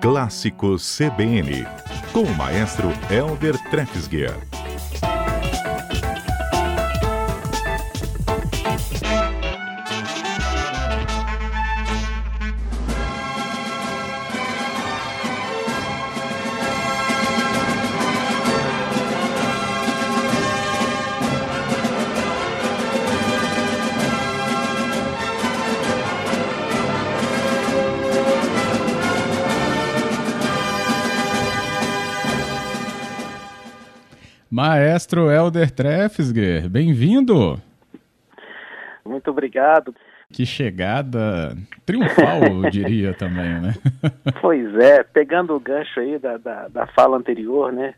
Clássicos CBN, com o maestro Elder Trefsguier. Maestro Elder Trefsger, bem-vindo! Muito obrigado. Que chegada triunfal, eu diria também, né? pois é, pegando o gancho aí da, da, da fala anterior, né?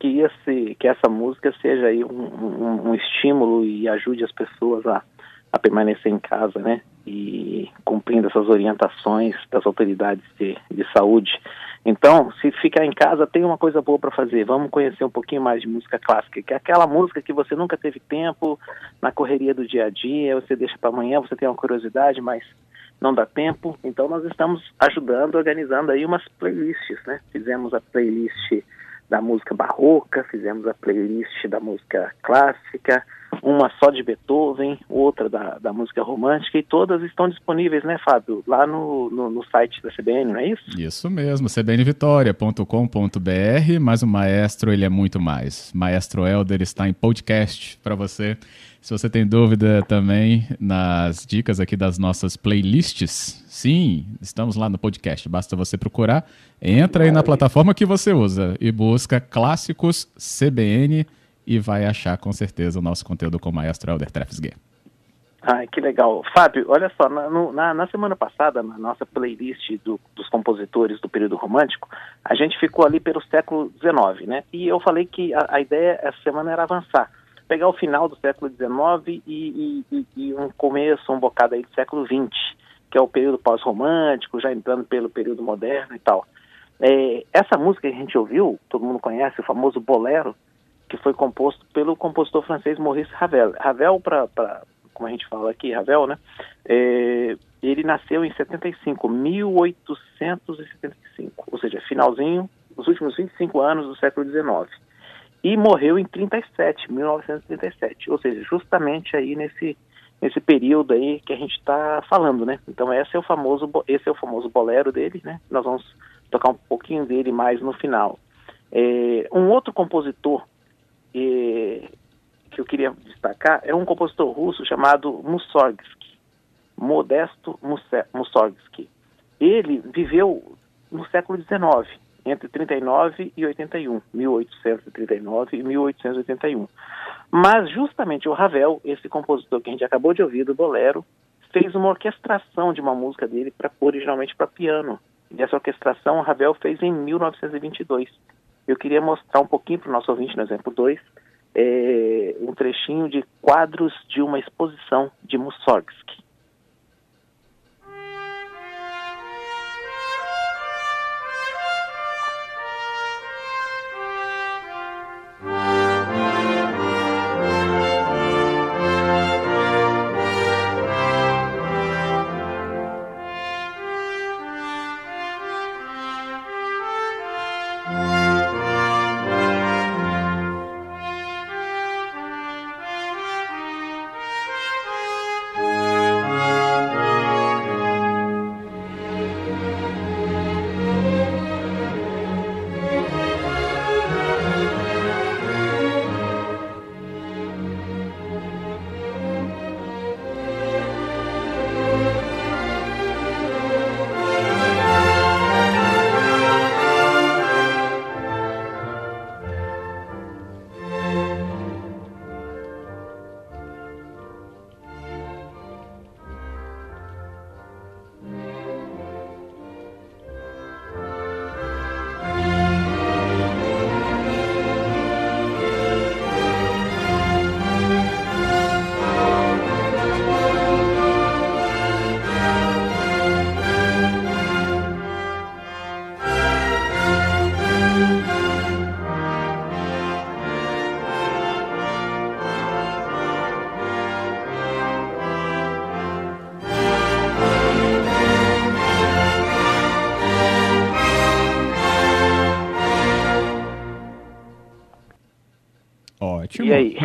que, esse, que essa música seja aí um, um, um, estímulo e ajude as pessoas a, a permanecer em casa, né? E cumprindo essas orientações das autoridades de, de saúde. Então, se ficar em casa, tem uma coisa boa para fazer. Vamos conhecer um pouquinho mais de música clássica, que é aquela música que você nunca teve tempo na correria do dia a dia, você deixa para amanhã, você tem uma curiosidade, mas não dá tempo. Então, nós estamos ajudando, organizando aí umas playlists, né? Fizemos a playlist da música barroca, fizemos a playlist da música clássica, uma só de Beethoven, outra da, da música romântica, e todas estão disponíveis, né, Fábio, lá no, no, no site da CBN, não é isso? Isso mesmo, cbnvitoria.com.br, mas o maestro, ele é muito mais. Maestro Elder está em podcast para você. Se você tem dúvida também nas dicas aqui das nossas playlists, sim, estamos lá no podcast. Basta você procurar, entra aí na plataforma que você usa e busca Clássicos CBN e vai achar com certeza o nosso conteúdo com o maestro Helder Trefsguer. Ai, que legal. Fábio, olha só, na, na, na semana passada, na nossa playlist do, dos compositores do período romântico, a gente ficou ali pelo século XIX, né? E eu falei que a, a ideia essa semana era avançar, pegar o final do século XIX e, e, e, um começo, um bocado aí do século XX, que é o período pós-romântico, já entrando pelo período moderno e tal. É, essa música que a gente ouviu, todo mundo conhece, o famoso Bolero, que foi composto pelo compositor francês Maurice Ravel. Ravel, para como a gente fala aqui, Ravel, né? É, ele nasceu em 75, 1875, ou seja, finalzinho, os últimos 25 anos do século XIX. E morreu em 37, 1937, ou seja, justamente aí nesse nesse período aí que a gente está falando, né? Então esse é o famoso esse é o famoso bolero dele, né? Nós vamos tocar um pouquinho dele mais no final. É, um outro compositor e, que eu queria destacar é um compositor russo chamado Mussorgsky, Modesto Mussorgsky. Ele viveu no século XIX, entre 39 e 81, 1839 e 1881. Mas justamente o Ravel, esse compositor que a gente acabou de ouvir do Bolero, fez uma orquestração de uma música dele pra, originalmente para piano. E essa orquestração o Ravel fez em 1922. Eu queria mostrar um pouquinho para o nosso ouvinte no exemplo 2, é, um trechinho de quadros de uma exposição de Mussorgsky.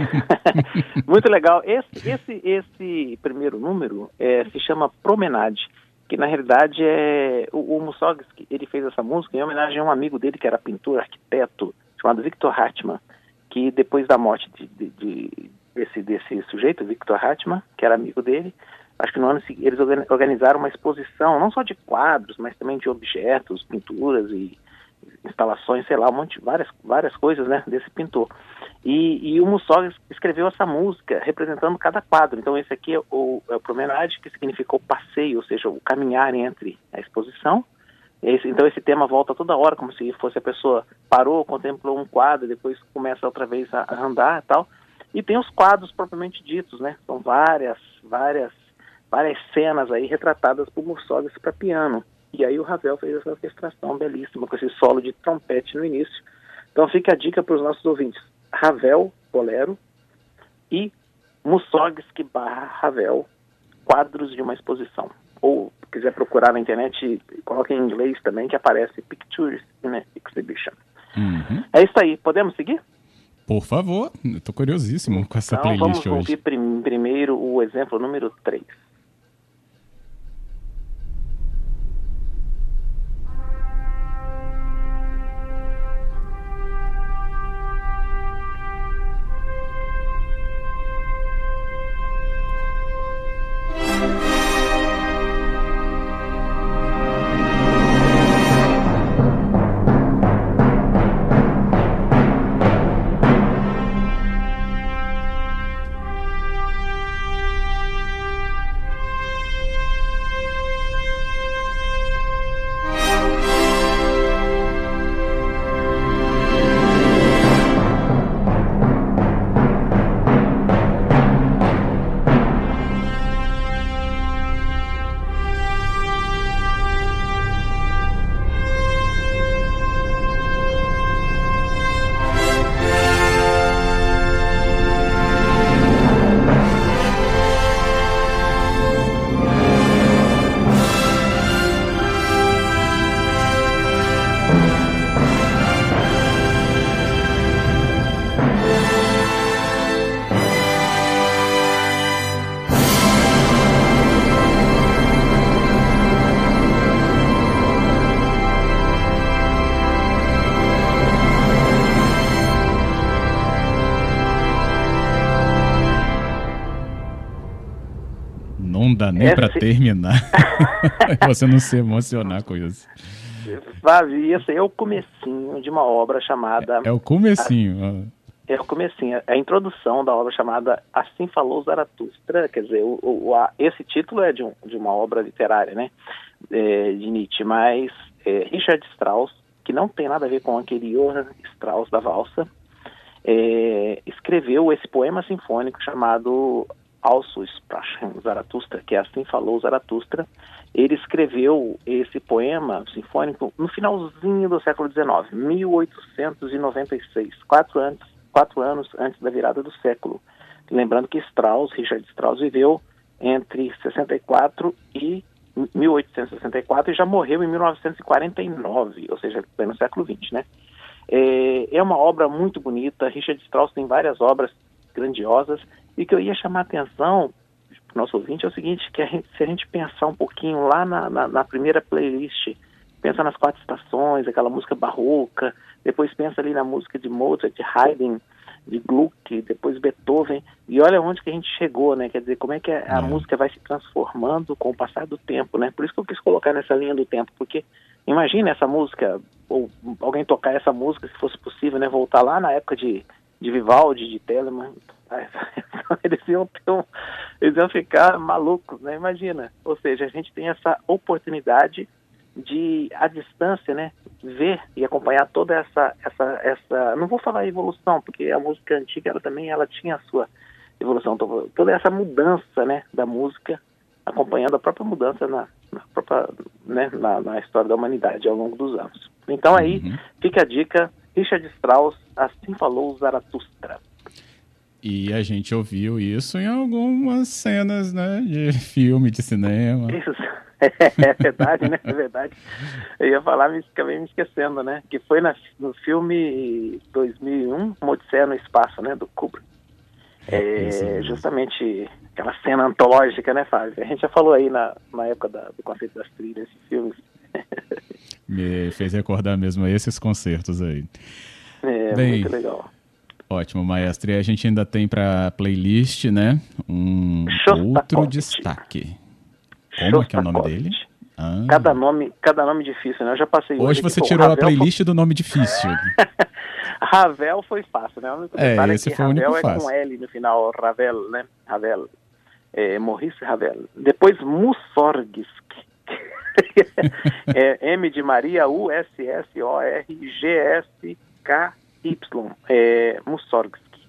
Muito legal. Esse, esse, esse primeiro número é, se chama Promenade, que na realidade é o, o Mussorgsky, ele fez essa música em homenagem a um amigo dele que era pintor, arquiteto, chamado Victor Hartmann, que depois da morte de, de, de, desse, desse sujeito, Victor Hartmann, que era amigo dele, acho que no ano seguinte eles organizaram uma exposição, não só de quadros, mas também de objetos, pinturas e instalações, sei lá, um monte, várias, várias coisas, né, desse pintor. E, e o Mussog escreveu essa música representando cada quadro. Então esse aqui é o, é o Promenade, que significou passeio, ou seja, o caminhar entre a exposição. Esse, então esse tema volta toda hora, como se fosse a pessoa parou, contemplou um quadro, depois começa outra vez a, a andar e tal. E tem os quadros propriamente ditos, né? São várias, várias, várias cenas aí retratadas por Mussog para piano. E aí o Ravel fez essa orquestração belíssima, com esse solo de trompete no início. Então fica a dica para os nossos ouvintes. Ravel, bolero, e Mussorgsky barra Ravel, quadros de uma exposição. Ou, se quiser procurar na internet, coloque em inglês também, que aparece Pictures in an Exhibition. Uhum. É isso aí. Podemos seguir? Por favor, estou curiosíssimo com essa então, playlist vamos hoje. ouvir prim primeiro o exemplo número 3. Dá nem para terminar. Você não se emocionar com isso. Vavi, esse é o comecinho de uma obra chamada... É o comecinho. ó. É o comecinho, é a introdução da obra chamada Assim Falou Zaratustra, quer dizer, o, o- a- esse título é de, um- de uma obra literária, né, é, de Nietzsche, mas é, Richard Strauss, que não tem nada a ver com aquele Johann Strauss da valsa, é, escreveu esse poema sinfônico chamado Also Sprachen Zaratustra, que é Assim Falou Zaratustra. Ele escreveu esse poema sinfônico no finalzinho do século XIX, 1896, quatro quatro anos antes da virada do século. Lembrando que Strauss, Richard Strauss, viveu entre 64 e 1864 e já morreu em 1949, ou seja, no século XX, né? É, é uma obra muito bonita. Richard Strauss tem várias obras grandiosas. E que eu ia chamar a atenção para o nosso ouvinte é o seguinte, que a gente- se a gente pensar um pouquinho lá na, na, na primeira playlist, pensa nas quatro estações, aquela música barroca, depois pensa ali na música de Mozart, de Haydn, de Gluck, depois Beethoven, e olha onde que a gente chegou, né? Quer dizer, como é que a, a É. música vai se transformando com o passar do tempo, né? Por isso que eu quis colocar nessa linha do tempo, porque imagina essa música, ou alguém tocar essa música, se fosse possível, né? Voltar lá na época de, de Vivaldi, de Telemann, eles iam, ter um, eles iam ficar malucos, né? Imagina. Ou seja, a gente tem essa oportunidade de, à distância, né? Ver e acompanhar toda essa, essa, essa, não vou falar evolução, porque a música antiga, ela também, ela tinha a sua evolução, to- toda essa mudança, né? Da música, acompanhando a própria mudança na, na própria, né? Na, na história da humanidade ao longo dos anos. Então aí, Uhum. fica a dica, Richard Strauss, assim falou Zaratustra. E a gente ouviu isso em algumas cenas, né? De filme, de cinema. Isso é verdade, né? É verdade. Eu ia falar, mas acabei me esquecendo, né? Que foi na, no filme 2001, Uma Odisseia no Espaço, né? Do Kubrick. É, justamente aquela cena antológica, né, Fábio? A gente já falou aí na, na época da, do conceito das trilhas de filmes. Me fez recordar mesmo esses concertos aí. É, Bem, muito legal. Ótimo, maestro. E a gente ainda tem para playlist, né? Um outro destaque. Como é que é o nome dele? Ah. Cada nome, cada nome difícil, né? Eu já passei hoje. Hoje você tirou a playlist foi... do nome difícil. Ravel foi fácil, né? O único é, esse é foi Ravel o único é fácil. com L no final, Ravel, né? Ravel. É, Maurice Ravel. Depois Mussorgsky. é, M de Maria, U, S, S, O, R, G, S, K, Y. É, Mussorgsky.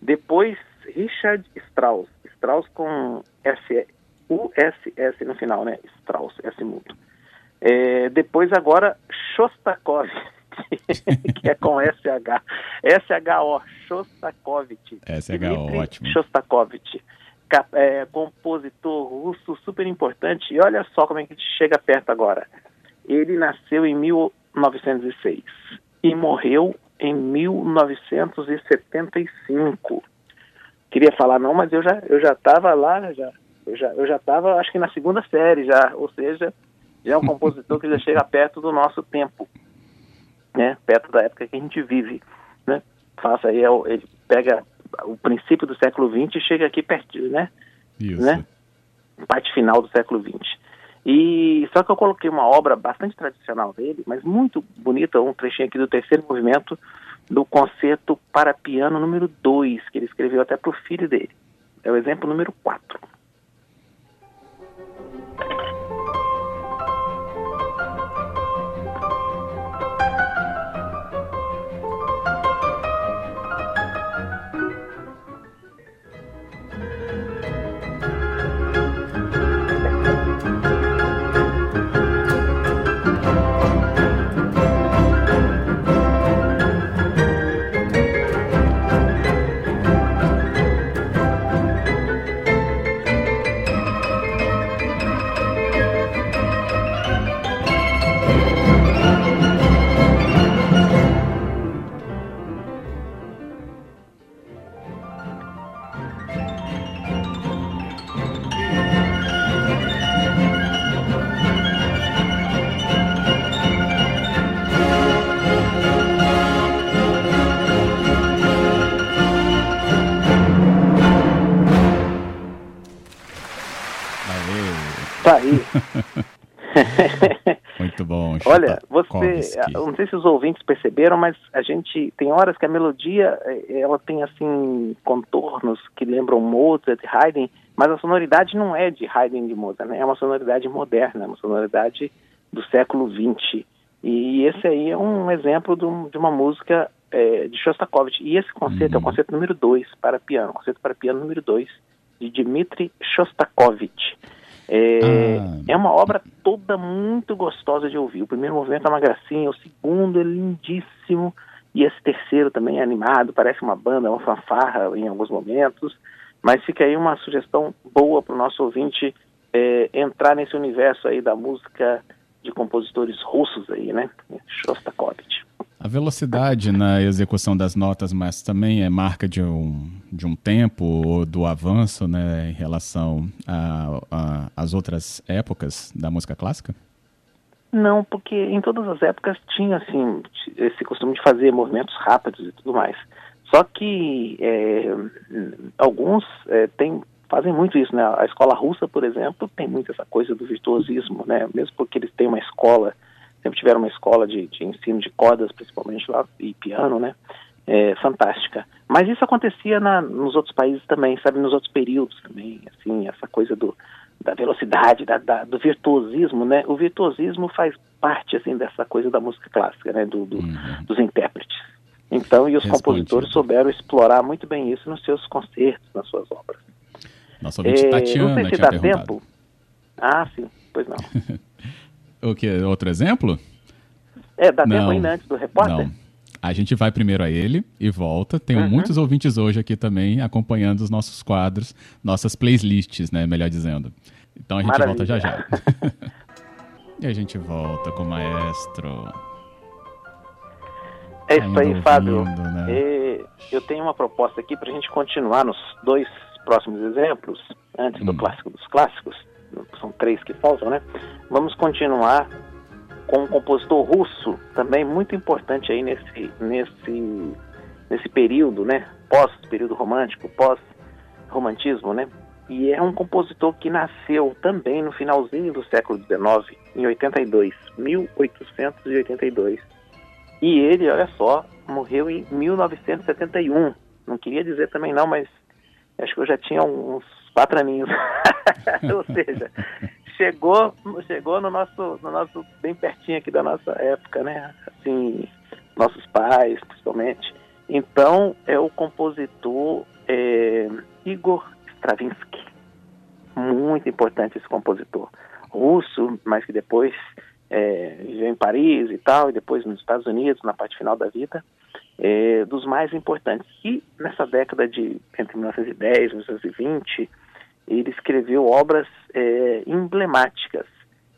Depois Richard Strauss. Strauss com S, U, S, S no final, né? Strauss, S mudo. É, depois agora Shostakovich. que é com SH. SHO, Shostakovich. SHO, ótimo. Shostakovich, é, compositor russo super importante. E olha só como é que a gente chega perto agora. Ele nasceu em 1906 e morreu em 1975. Queria falar não, mas eu já eu já estava lá, já eu já eu já estava acho que na segunda série já, ou seja, já é um compositor que já chega perto do nosso tempo né, perto da época que a gente vive, né? Faça aí, é ele pega o princípio do século XX e chega aqui pertinho, né? Isso. Né? Parte final do século XX. E só que eu coloquei uma obra bastante tradicional dele, mas muito bonita, um trechinho aqui do terceiro movimento do concerto para piano número 2, que ele escreveu até para o filho dele. É o exemplo número 4. Você, eu não sei se os ouvintes perceberam, mas a gente tem horas que a melodia eh, ela tem assim contornos que lembram Mozart, Haydn, mas a sonoridade não é de Haydn de Mozart, né? É uma sonoridade moderna, uma sonoridade do século XX. E esse aí é um exemplo de, uma música é, de Shostakovich. E esse concerto uhum. é o uhum. concerto número 2 para piano, concerto para piano número 2 de Dmitri Shostakovich. É, ah. é uma obra toda muito gostosa de ouvir. O primeiro movimento é uma gracinha, o segundo é lindíssimo, e esse terceiro também é animado, parece uma banda, uma fanfarra em alguns momentos. Mas fica aí uma sugestão boa para o nosso ouvinte é, entrar nesse universo aí da música de compositores russos aí, né? Shostakovich. A velocidade na execução das notas, mas também é marca de um, de um tempo ou do avanço né, em relação às outras épocas da música clássica? Não, porque em todas as épocas tinha assim esse costume de fazer movimentos rápidos e tudo mais. Só que é, alguns é, tem, fazem muito isso, né? A escola russa, por exemplo, tem muito essa coisa do virtuosismo, né? Mesmo porque eles têm uma escola sempre tiveram uma escola de, de ensino de cordas, principalmente lá, e piano, né? É, fantástica. Mas isso acontecia na, nos outros países também, sabe, nos outros períodos também, assim, essa coisa do, da velocidade, da, da, do virtuosismo, né? O virtuosismo faz parte, assim, dessa coisa da música clássica, né? Do, do uhum. Dos intérpretes. Então, e os Responde. compositores souberam explorar muito bem isso nos seus concertos, nas suas obras. Nossa ouvinte é, Tatiana não sei se dá tempo. Ah, sim, pois não. O que? Outro exemplo? É, dá não, tempo ainda antes do repórter? Não. A gente vai primeiro a ele e volta. Tenho uhum. muitos ouvintes hoje aqui também acompanhando os nossos quadros, nossas playlists, né? Melhor dizendo. Então a gente Maravilha. volta já já. e a gente volta com o maestro. É isso aí, Fábio. Né? Eu tenho uma proposta aqui para a gente continuar nos dois próximos exemplos, antes do hum. clássico dos clássicos, são três que faltam, né? Vamos continuar com um compositor russo, também muito importante aí nesse, nesse, nesse período, né? Pós período romântico, pós romantismo, né? E é um compositor que nasceu também no finalzinho do século XIX, em 82, 1882. E ele, olha só, morreu em 1971. Não queria dizer também não, mas acho que eu já tinha uns quatro aninhos. Ou seja, chegou, chegou no nosso, no nosso bem pertinho aqui da nossa época, né? Assim, nossos pais, principalmente. Então é o compositor é, Igor Stravinsky. Muito importante esse compositor. Russo, mas que depois é, viveu em Paris e tal, e depois nos Estados Unidos, na parte final da vida, é, dos mais importantes. E nessa década de entre 1910 e 1920, ele escreveu obras é, emblemáticas.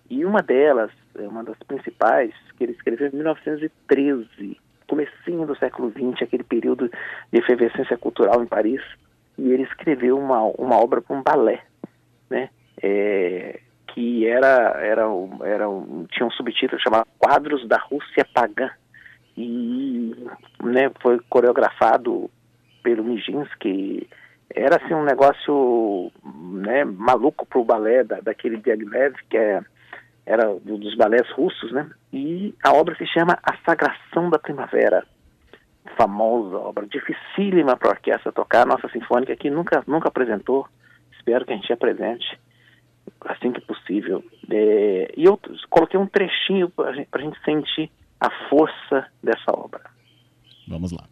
E uma delas, é, uma das principais, que ele escreveu em 1913, comecinho do século XX, aquele período de efervescência cultural em Paris, e ele escreveu uma, uma obra para um balé, né? É, que era, era, era um, tinha um subtítulo chamado Quadros da Rússia Pagã, e né, foi coreografado pelo Nijinsky, era assim um negócio né, maluco para o balé da, daquele Diaghilev, que é, era dos balés russos, né? E a obra se chama A Sagração da Primavera, famosa obra, dificílima para a orquestra tocar, nossa sinfônica que nunca, nunca apresentou, espero que a gente apresente assim que possível. É, e eu coloquei um trechinho para a gente sentir a força dessa obra. Vamos lá.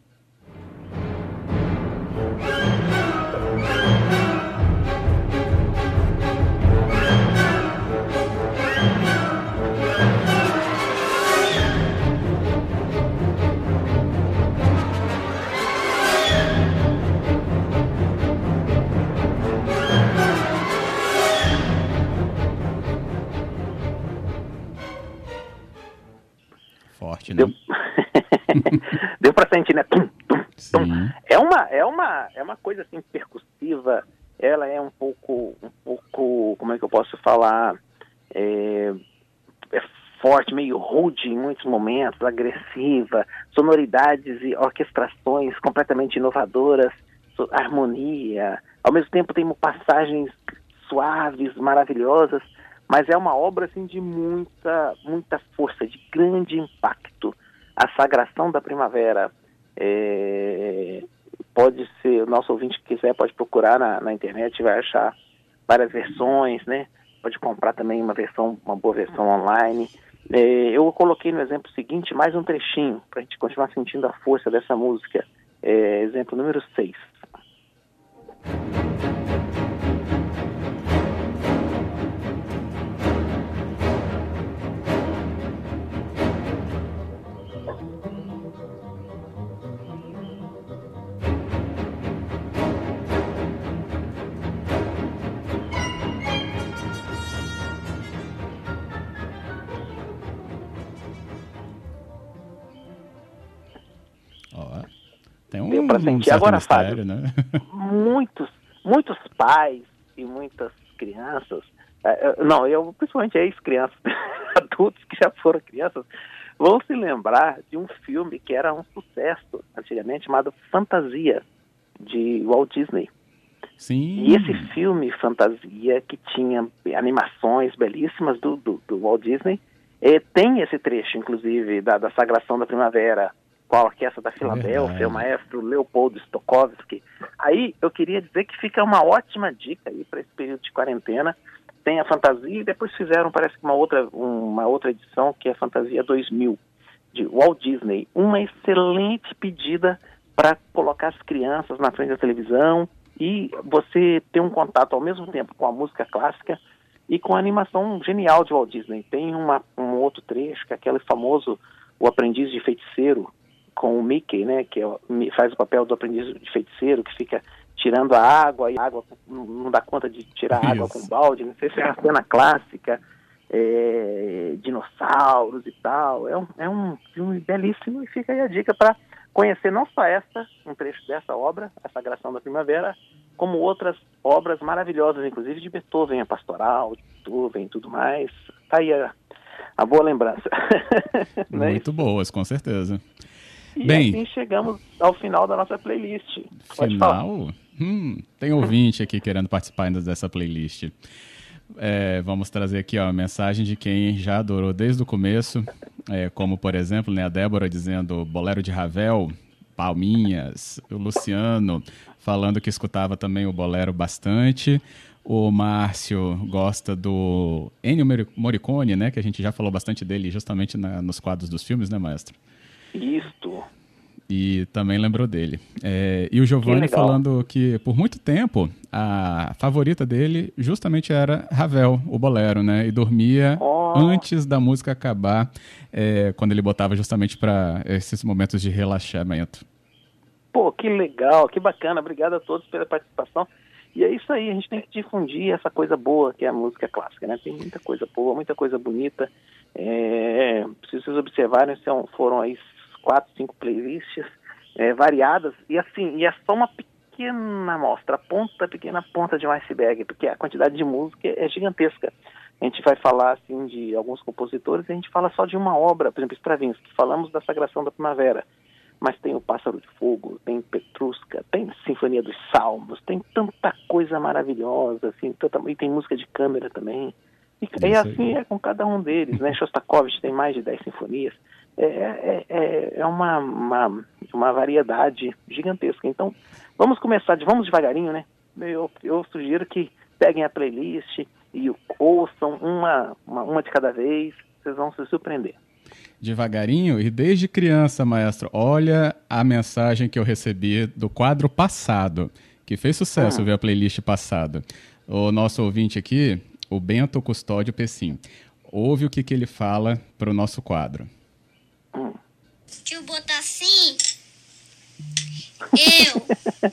Tum. É uma, é uma, é uma coisa assim percussiva. Ela é um pouco, um pouco, como é que eu posso falar? É, é forte, meio rude em muitos momentos, agressiva, sonoridades e orquestrações completamente inovadoras, harmonia. Ao mesmo tempo tem passagens suaves, maravilhosas mas é uma obra assim de muita muita força, de grande impacto. A Sagração da Primavera é, pode ser, o nosso ouvinte que quiser pode procurar na, na internet, vai achar várias versões, né? Pode comprar também uma versão, uma boa versão online. É, eu coloquei no exemplo seguinte mais um trechinho para a gente continuar sentindo a força dessa música. É, exemplo número 6. Tem um, para sentir. Um Agora, mistério, Fábio, né? muitos, muitos pais e muitas crianças, é, é, não, eu principalmente ex-crianças, adultos que já foram crianças, vão se lembrar de um filme que era um sucesso antigamente chamado Fantasia de Walt Disney. Sim. E esse filme Fantasia que tinha animações belíssimas do, do, do Walt Disney tem esse trecho, inclusive, da, da Sagração da Primavera, com a Orquestra da Filadélfia, o maestro Leopoldo Stokowski. Aí eu queria dizer que fica uma ótima dica aí para esse período de quarentena. Tem a Fantasia e depois fizeram, parece que uma outra, uma outra edição que é a Fantasia 2000, de Walt Disney. Uma excelente pedida para colocar as crianças na frente da televisão e você ter um contato ao mesmo tempo com a música clássica e com a animação genial de Walt Disney. Tem uma, um outro trecho, que é aquele famoso O Aprendiz de Feiticeiro, com o Mickey, né, que é, faz o papel do aprendiz de feiticeiro, que fica tirando a água, e a água não dá conta de tirar a água com balde, não sei se é a cena clássica, é, dinossauros e tal. É um, é um filme belíssimo e fica aí a dica para conhecer não só essa, um trecho dessa obra, a Sagração da Primavera, como outras obras maravilhosas, inclusive de Beethoven, a Pastoral, de Beethoven e tudo mais. Tá aí a, a boa lembrança. É Muito boas, com certeza. E Bem, assim chegamos ao final da nossa playlist. Pode final? Hum, tem ouvinte aqui querendo participar ainda dessa playlist. É, vamos trazer aqui ó, a mensagem de quem já adorou desde o começo, é, como por exemplo né, a Débora dizendo Bolero de Ravel, Palminhas, o Luciano falando que escutava também o Bolero bastante. O Márcio gosta do Ennio Morricone, né? Que a gente já falou bastante dele justamente na, nos quadros dos filmes, né, maestro? Isto. E também lembrou dele. É, e o Giovanni falando que por muito tempo a favorita dele justamente era Ravel, o bolero, né? E dormia oh. antes da música acabar, é, quando ele botava justamente para esses momentos de relaxamento. Pô, que legal, que bacana. Obrigado a todos pela participação. E é isso aí, a gente tem que difundir essa coisa boa que é a música clássica, né? Tem muita coisa boa, muita coisa bonita. É, se vocês observarem, são, foram aí quatro, cinco playlists é, variadas, e assim, e é só uma pequena amostra, a ponta, pequena ponta de um iceberg, porque a quantidade de música é gigantesca. A gente vai falar assim de alguns compositores, a gente fala só de uma obra, por exemplo, Stravinsky, falamos da Sagração da Primavera, mas tem o Pássaro de Fogo, tem Petrusca, tem Sinfonia dos Salmos, tem tanta coisa maravilhosa, assim, tanta, e tem música de câmera também. E, e assim é com cada um deles, né? Shostakovich tem mais de 10 sinfonias. É, é, é, é uma, uma, uma variedade gigantesca. Então, vamos começar, de, vamos devagarinho, né? Eu, eu sugiro que peguem a playlist e ouçam uma, uma, uma de cada vez, vocês vão se surpreender devagarinho e desde criança, maestro. Olha a mensagem que eu recebi do quadro passado, que fez sucesso, ver a playlist passada. O nosso ouvinte aqui, o Bento Custódio Pessim, ouve o que, que ele fala para o nosso quadro. Hum. Tio Botassim, eu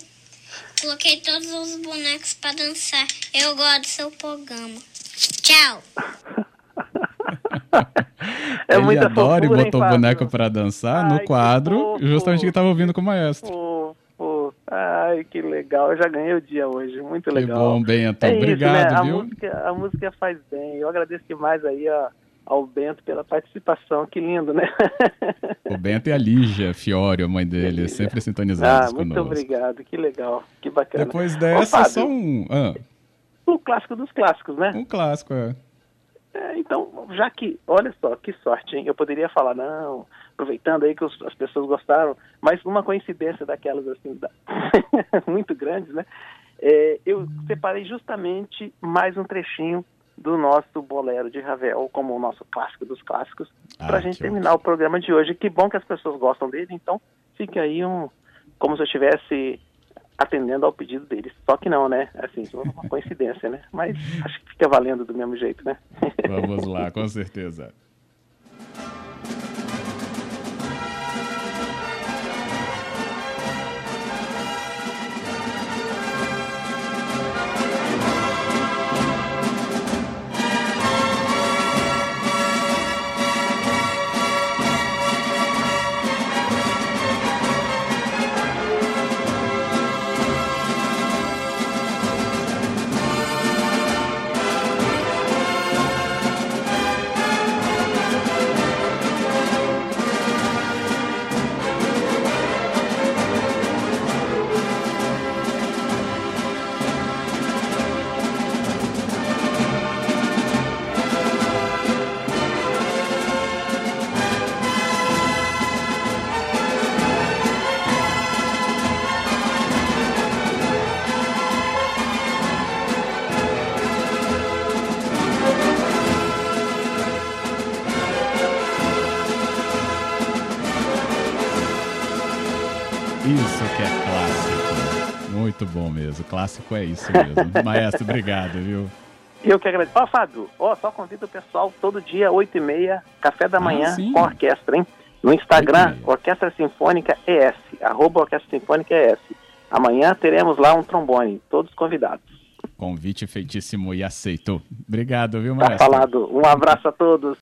coloquei todos os bonecos para dançar. Eu gosto do seu programa. Tchau. é Ele adora e botou o boneco para dançar Ai, no quadro, justamente que estava ouvindo com o maestro. Fofo. Ai, que legal. Eu já ganhei o dia hoje. Muito legal. Que bom, Bento. É Obrigado, isso, né? viu? A música, a música faz bem. Eu agradeço demais aí ó, ao Bento pela participação. Que lindo, né? O Bento e a Lígia Fiore, a mãe dele, sempre sintonizados ah, muito conosco. obrigado. Que legal. Que bacana. Depois dessa, Ô, só um... Ah. O clássico dos clássicos, né? Um clássico, é. É, então, já que, olha só, que sorte, hein? Eu poderia falar, não, aproveitando aí que os, as pessoas gostaram, mas uma coincidência daquelas, assim, da... muito grandes, né? É, eu separei justamente mais um trechinho do nosso bolero de Ravel, como o nosso clássico dos clássicos, ah, para a gente terminar ótimo. o programa de hoje. Que bom que as pessoas gostam dele, então fica aí um, como se eu estivesse atendendo ao pedido deles. Só que não, né? Assim, uma coincidência, né? Mas acho que fica valendo do mesmo jeito, né? Vamos lá, com certeza. Clássico é isso mesmo. Maestro, obrigado, viu? Eu que agradeço. Ó, oh, Fábio, ó, só convido o pessoal todo dia, 8 e meia, café da ah, manhã ah, com orquestra, hein? No Instagram, Orquestra Sinfônica ES, arroba Orquestra Sinfônica ES. Amanhã teremos lá um trombone, todos convidados. Convite feitíssimo e aceito. Obrigado, viu, tá maestro? Tá falado. Um abraço a todos.